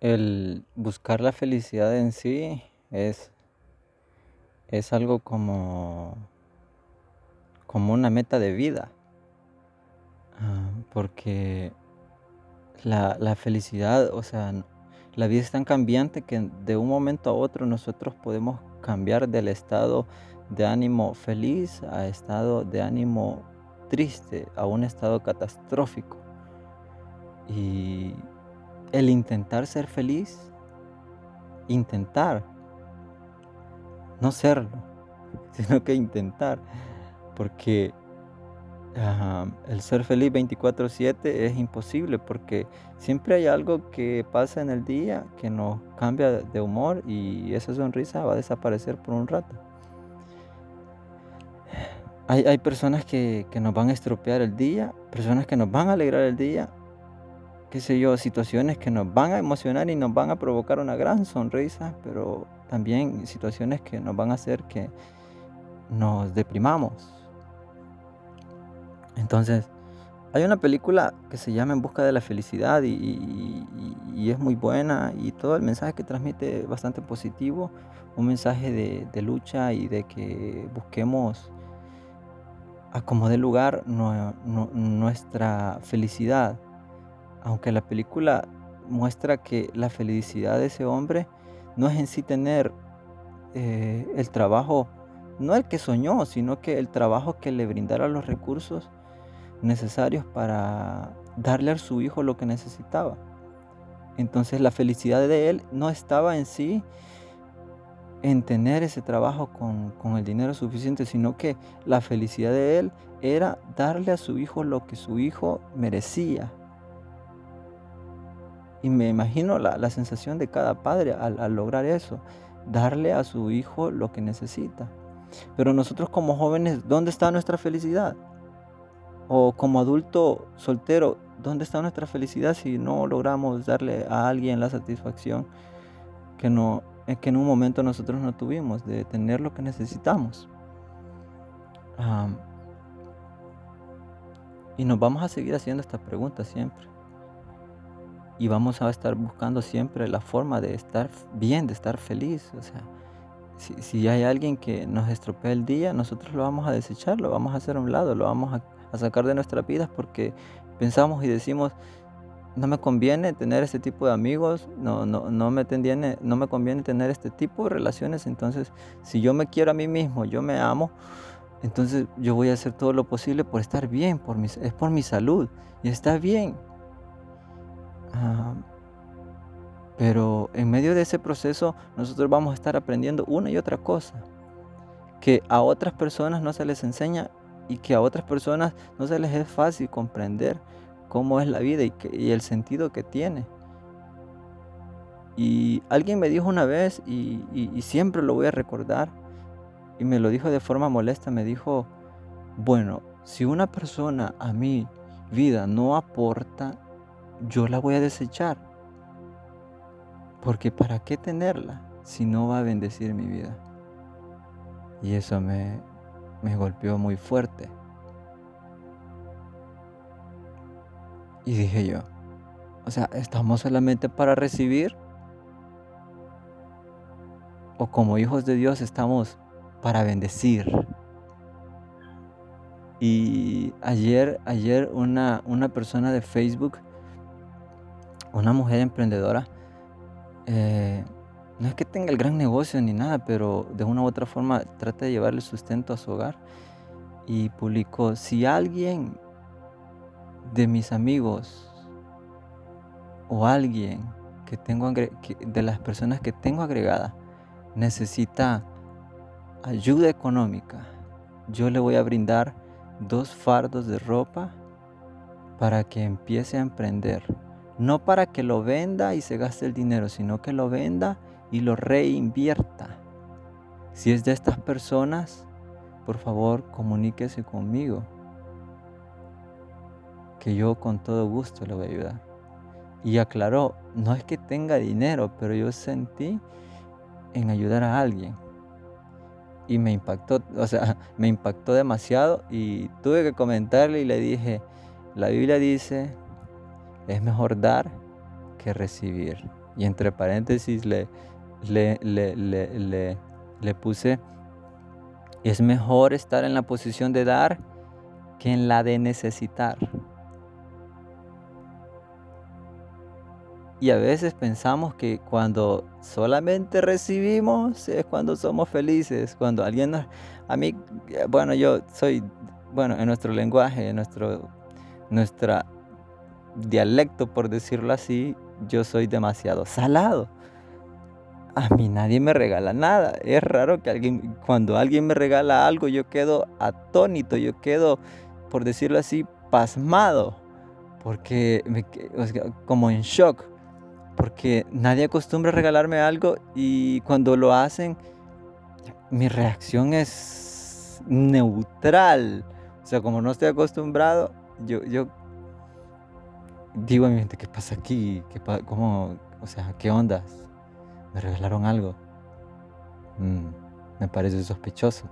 El buscar la felicidad en sí es, es algo como, como una meta de vida, ah, porque la, la felicidad, o sea, la vida es tan cambiante que de un momento a otro nosotros podemos cambiar del estado de ánimo feliz a estado de ánimo triste, a un estado catastrófico. Y el intentar ser feliz, intentar, no serlo, sino que intentar, porque el ser feliz 24/7 es imposible, porque siempre hay algo que pasa en el día que nos cambia de humor y esa sonrisa va a desaparecer por un rato. Hay, hay personas que, que nos van a estropear el día, personas que nos van a alegrar el día, qué sé yo, situaciones que nos van a emocionar y nos van a provocar una gran sonrisa, pero también situaciones que nos van a hacer que nos deprimamos. Entonces, hay una película que se llama En Busca de la Felicidad y, es muy buena y todo el mensaje que transmite es bastante positivo, un mensaje de, lucha y de que busquemos a como dé lugar nue- nu- nuestra felicidad aunque la película muestra que la felicidad de ese hombre no es en sí tener eh, el trabajo, no el que soñó, sino que el trabajo que le brindara los recursos necesarios para darle a su hijo lo que necesitaba. Entonces la felicidad de él no estaba en sí en tener ese trabajo con, con el dinero suficiente, sino que la felicidad de él era darle a su hijo lo que su hijo merecía. Y me imagino la, la sensación de cada padre al, lograr eso, darle a su hijo lo que necesita. Pero nosotros como jóvenes, ¿dónde está nuestra felicidad? O como adulto soltero, ¿dónde está nuestra felicidad si no logramos darle a alguien la satisfacción que, no, eh, que en un momento nosotros no tuvimos, de tener lo que necesitamos? Am, y nos vamos a seguir haciendo esta pregunta siempre. Y vamos a estar buscando siempre la forma de estar bien, de estar feliz. O sea, si, si hay alguien que nos estropea el día, nosotros lo vamos a desechar, lo vamos a hacer a un lado, lo vamos a, a sacar de nuestras vidas porque pensamos y decimos, no me conviene tener este tipo de amigos, no, no, no, me conviene, no me conviene tener este tipo de relaciones. Entonces, si yo me quiero a mí mismo, yo me amo, entonces yo voy a hacer todo lo posible por estar bien, por mi, es por mi salud. Y está bien. Ah, pero en medio de ese proceso nosotros vamos a estar aprendiendo una y otra cosa que a otras personas no se les enseña y que a otras personas no se les es fácil comprender cómo es la vida y, el sentido que tiene. Y alguien me dijo una vez y, y- y siempre lo voy a recordar y me lo dijo de forma molesta, me dijo, bueno, si una persona a mi vida no aporta, yo la voy a desechar. Porque ¿para qué tenerla si no va a bendecir mi vida? Y eso me, me golpeó muy fuerte. Y dije yo, o sea, ¿estamos solamente para recibir? ¿O como hijos de Dios estamos para bendecir? Y ayer, ayer una, una persona de Facebook, una mujer emprendedora, eh, no es que tenga el gran negocio ni nada, pero de una u otra forma trata de llevarle sustento a su hogar. Y publicó, si alguien de mis amigos o alguien que tengo que- de las personas que tengo agregada necesita ayuda económica, yo le voy a brindar dos fardos de ropa para que empiece a emprender. No para que lo venda y se gaste el dinero, sino que lo venda y lo reinvierta. Si es de estas personas, por favor comuníquese conmigo, que yo con todo gusto le voy a ayudar. Y aclaró, no es que tenga dinero, pero yo sentí en ayudar a alguien. Y me impactó, o sea, me impactó demasiado y tuve que comentarle y le dije, la Biblia dice, es mejor dar que recibir. Y entre paréntesis le, le, le, le puse, es mejor estar en la posición de dar que en la de necesitar. Y a veces pensamos que cuando solamente recibimos es cuando somos felices, cuando alguien nos... A mí, bueno, yo soy, bueno, en nuestro lenguaje, en nuestro nuestra dialecto, por decirlo así, yo soy demasiado salado. A mí nadie me regala nada. Es raro que alguien, cuando alguien me regala algo, yo quedo atónito, yo quedo, por decirlo así, pasmado, porque me, como en shock porque nadie acostumbra a regalarme algo y cuando lo hacen, mi reacción es neutral. O sea, como no estoy acostumbrado, yo, yo digo a mi mente, ¿qué pasa aquí? ¿Qué ¿Cómo? O sea, ¿qué ondas? ¿Me regalaron algo? Mm, me parece sospechoso.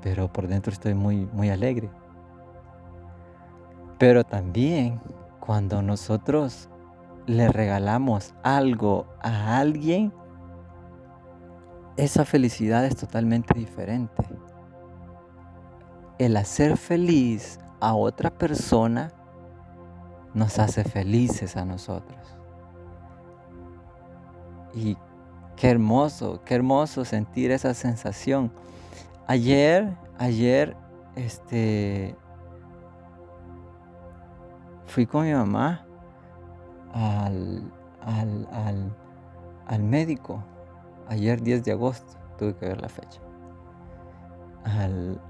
Pero por dentro estoy muy, muy alegre. Pero también cuando nosotros le regalamos algo a alguien, esa felicidad es totalmente diferente. El hacer feliz a otra persona nos hace felices a nosotros. Y qué hermoso, qué hermoso sentir esa sensación. Ayer, ayer, este, fui con mi mamá al, al, médico. Ayer 10 de agosto, tuve que ver la fecha.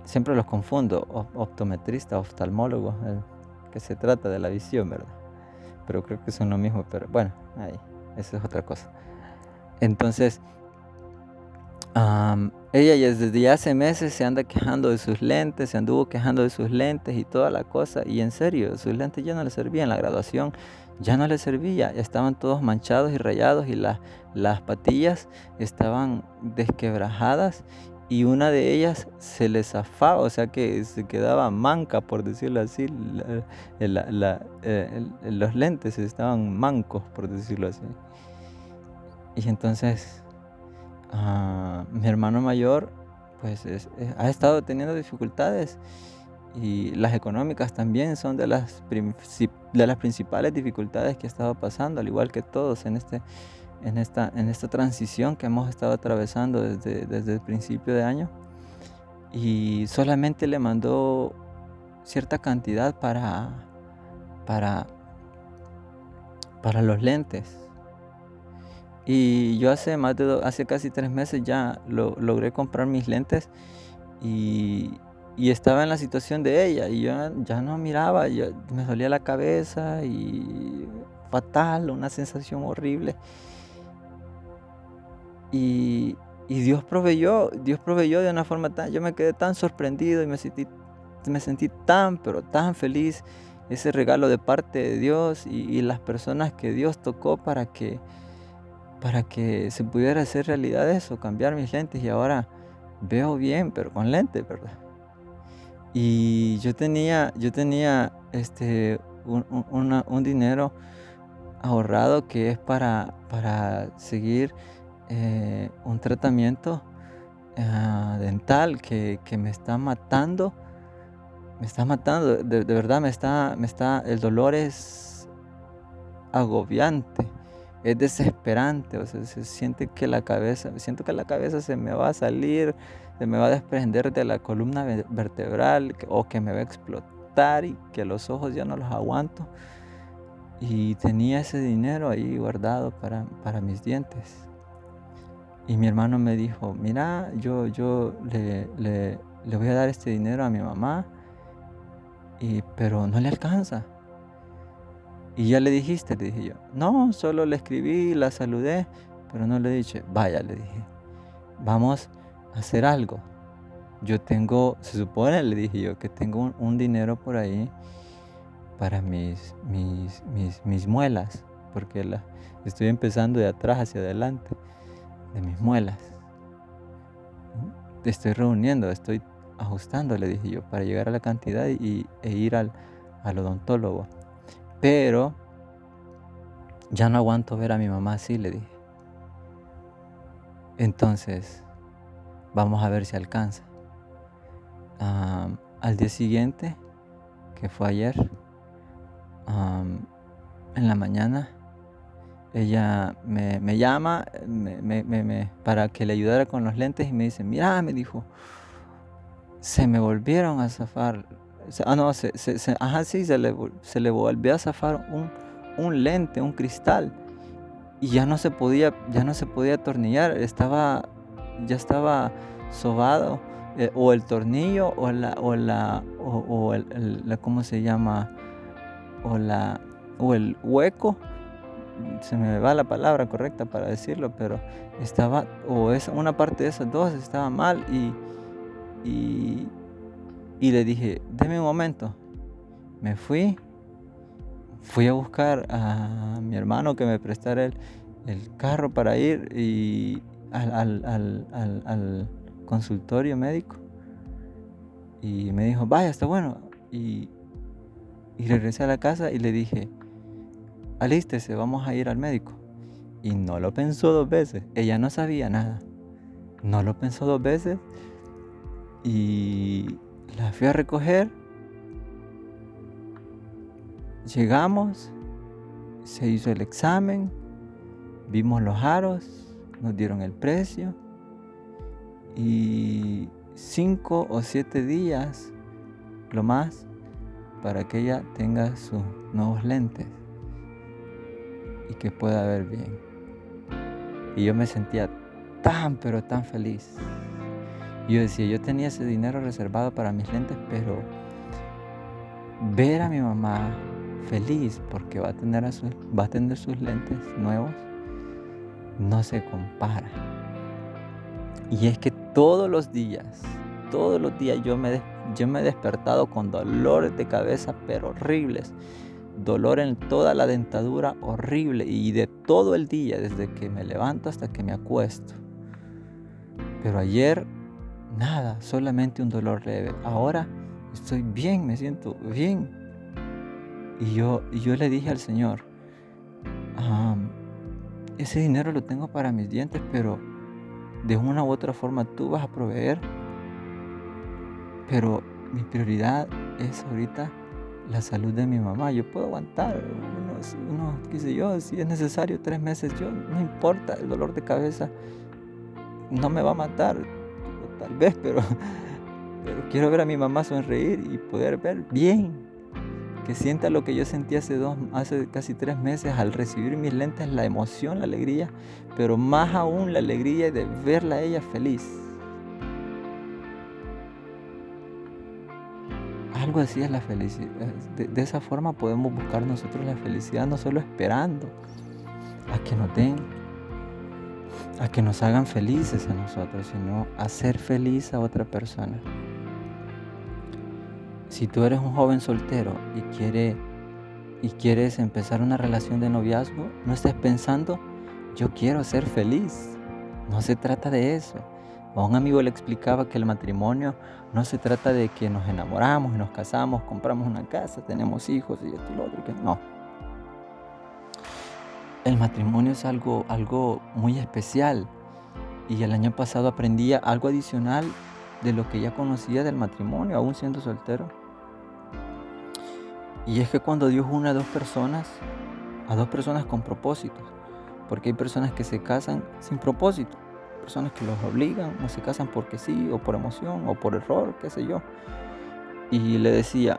siempre los confundo, optometrista, oftalmólogo, que se trata de la visión, ¿verdad? Pero creo que son lo mismo, pero bueno, ahí, eso es otra cosa. Entonces, ella ya desde hace meses se anda quejando de sus lentes, se anduvo quejando de sus lentes y toda la cosa. Y en serio, sus lentes ya no le servían. La graduación ya no le servía, ya estaban todos manchados y rayados y las patillas estaban desquebrajadas y una de ellas se le zafaba, o sea que se quedaba manca, por decirlo así, eh, los lentes estaban mancos, por decirlo así. Y entonces ah, mi hermano mayor pues ha estado teniendo dificultades y las económicas también son de las, de las principales dificultades que ha estado pasando, al igual que todos en, este, en, esta, en esta transición que hemos estado atravesando desde, desde el principio de año. Y solamente le mandó cierta cantidad para, para, para los lentes. Y yo hace más de hace casi tres meses ya lo, logré comprar mis lentes y, y estaba en la situación de ella y yo ya no miraba, me dolía la cabeza y fatal, una sensación horrible. Y, Dios proveyó, Dios proveyó de una forma tan, yo me quedé tan sorprendido y me sentí, me sentí tan, pero tan feliz ese regalo de parte de Dios y, las personas que Dios tocó para que, para que se pudiera hacer realidad eso, cambiar mis lentes y ahora veo bien, pero con lentes, ¿verdad? Y yo tenía, yo tenía este, un, dinero ahorrado que es para, para seguir eh, un tratamiento ah, dental que, me está matando. Me está matando, de, verdad me está, me está, el dolor es agobiante, es desesperante, o sea, se siente que la cabeza, siento que la cabeza se me va a salir, se me va a desprender de la columna vertebral o que me va a explotar y que los ojos ya no los aguanto. Y tenía ese dinero ahí guardado para, para mis dientes. Y mi hermano me dijo, mira, yo, yo le, le, le voy a dar este dinero a mi mamá, y, pero no le alcanza. Y ya le dijiste, le dije yo. No, solo le escribí, la saludé, pero no le dije, vaya, le dije, vamos hacer algo. Yo tengo, se supone, le dije yo, que tengo un, dinero por ahí para mis, mis, mis, muelas, porque la, estoy empezando de atrás hacia adelante, de mis muelas. Estoy reuniendo, estoy ajustando, le dije yo, para llegar a la cantidad y, e ir al, al odontólogo. Pero ya no aguanto ver a mi mamá así, le dije. Entonces, vamos a ver si alcanza. al día siguiente, que fue ayer, en la mañana, ella me, llama para que le ayudara con los lentes y me dice, mira, me dijo, se me volvieron a zafar. Ah, no, se, ajá, sí, se le, se le volvió a zafar un, un lente, un cristal. Y ya no se podía, ya no se podía atornillar, estaba, ya estaba sobado. Eh, o el tornillo o la, o la, o, el, ¿cómo se llama? O la, o el hueco se me va la palabra correcta para decirlo, pero estaba, o es una parte de esas dos estaba mal y, y, le dije, deme un momento. Me fui, fui a buscar a mi hermano que me prestara el, el carro para ir y al, al, consultorio médico. Y me dijo, vaya, está bueno. Y, y regresé a la casa y le dije, alístese, vamos a ir al médico. Y no lo pensó dos veces. Ella no sabía nada. No lo pensó dos veces. Y la fui a recoger. Llegamos. Se hizo el examen. Vimos los aros. Nos dieron el precio. Y cinco o siete días, lo más, para que ella tenga sus nuevos lentes y que pueda ver bien. Y yo me sentía tan, pero tan feliz. Yo decía, yo tenía ese dinero reservado para mis lentes, pero ver a mi mamá feliz porque va a tener, va a tener sus lentes nuevos, no se compara. Y es que todos los días, todos los días yo me, yo me he despertado con dolores de cabeza, pero horribles dolor en toda la dentadura horrible y de todo el día, desde que me levanto hasta que me acuesto. Pero ayer nada, solamente un dolor leve. Ahora estoy bien, me siento bien. Y yo, y yo le dije al Señor, ese dinero lo tengo para mis dientes, pero de una u otra forma tú vas a proveer. Pero mi prioridad es ahorita la salud de mi mamá. Yo puedo aguantar unos, unos, sé yo, si es necesario tres meses, yo no importa, el dolor de cabeza no me va a matar, tal vez, pero, pero quiero ver a mi mamá sonreír y poder ver bien, que sienta lo que yo sentí hace dos, hace casi tres meses al recibir mis lentes, la emoción, la alegría, pero más aún la alegría de verla a ella feliz. Algo así es la felicidad. De, esa forma podemos buscar nosotros la felicidad, no solo esperando a que nos den, a que nos hagan felices a nosotros, sino a ser feliz a otra persona. Si tú eres un joven soltero y, quiere, y quieres empezar una relación de noviazgo, no estés pensando, yo quiero ser feliz. No se trata de eso. A un amigo le explicaba que el matrimonio no se trata de que nos enamoramos y nos casamos, compramos una casa, tenemos hijos y esto y lo otro. Que no. El matrimonio es algo, algo muy especial. Y el año pasado aprendí algo adicional de lo que ya conocía del matrimonio, aún siendo soltero. Y es que cuando Dios une a dos personas, a dos personas con propósitos, porque hay personas que se casan sin propósito personas que los obligan o se casan porque sí, o por emoción, o por error, qué sé yo. Y le decía,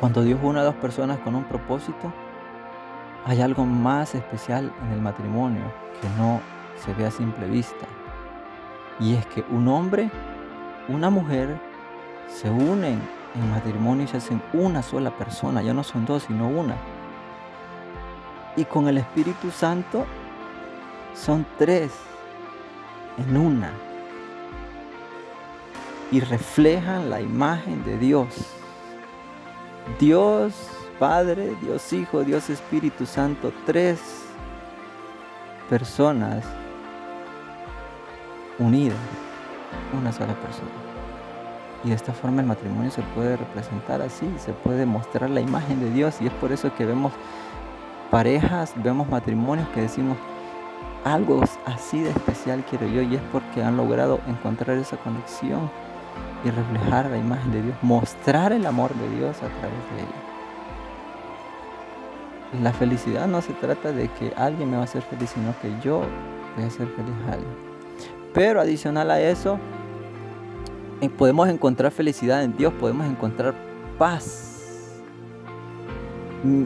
cuando Dios une a dos personas con un propósito, hay algo más especial en el matrimonio que no se ve a simple vista. Y es que un hombre, una mujer, se unen en matrimonio y se hacen una sola persona, ya no son dos, sino una. Y con el Espíritu Santo son tres en una y reflejan la imagen de Dios. Dios Padre, Dios Hijo, Dios Espíritu Santo, tres personas unidas, una sola persona. Y de esta forma el matrimonio se puede representar así, se puede mostrar la imagen de Dios y es por eso que vemos parejas, vemos matrimonios que decimos, algo así de especial quiero yo y es porque han logrado encontrar esa conexión y reflejar la imagen de Dios, mostrar el amor de Dios a través de ella. La felicidad no se trata de que alguien me va a hacer feliz, sino que yo voy a hacer feliz a alguien. Pero adicional a eso, eh, podemos encontrar felicidad en Dios, podemos encontrar paz.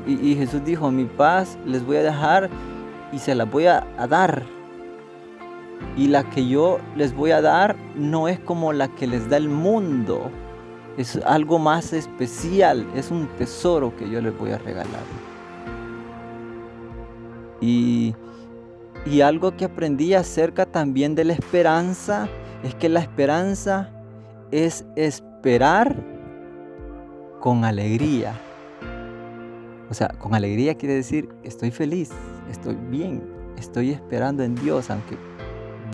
Y, Jesús dijo, mi paz les voy a dejar y se las voy a, a dar. Y la que yo les voy a dar no es como la que les da el mundo. Es algo más especial, es un tesoro que yo les voy a regalar. Y, y algo que aprendí acerca también de la esperanza es que la esperanza es esperar con alegría. O sea, con alegría quiere decir estoy feliz, estoy bien, estoy esperando en Dios, aunque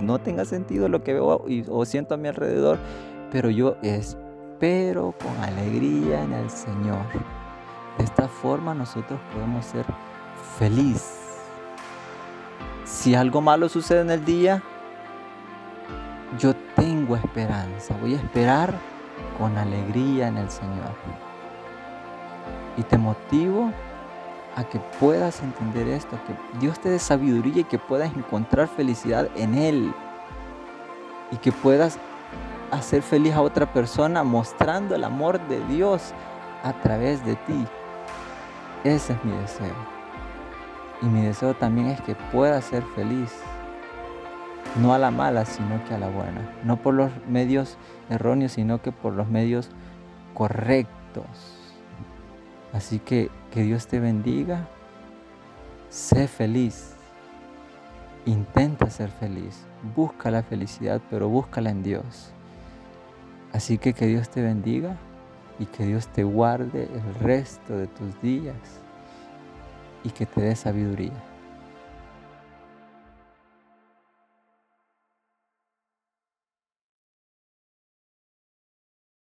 no tenga sentido lo que veo o siento a mi alrededor, pero yo espero con alegría en el Señor. De esta forma nosotros podemos ser felices. Si algo malo sucede en el día, yo tengo esperanza. Voy a esperar con alegría en el Señor. Y te motivo a que puedas entender esto, que Dios te dé sabiduría y que puedas encontrar felicidad en Él. Y que puedas hacer feliz a otra persona mostrando el amor de Dios a través de ti. Ese es mi deseo. Y mi deseo también es que puedas ser feliz. No a la mala, sino que a la buena. No por los medios erróneos, sino que por los medios correctos. Así que que Dios te bendiga. Sé feliz. Intenta ser feliz. Busca la felicidad, pero búscala en Dios. Así que que Dios te bendiga y que Dios te guarde el resto de tus días y que te dé sabiduría.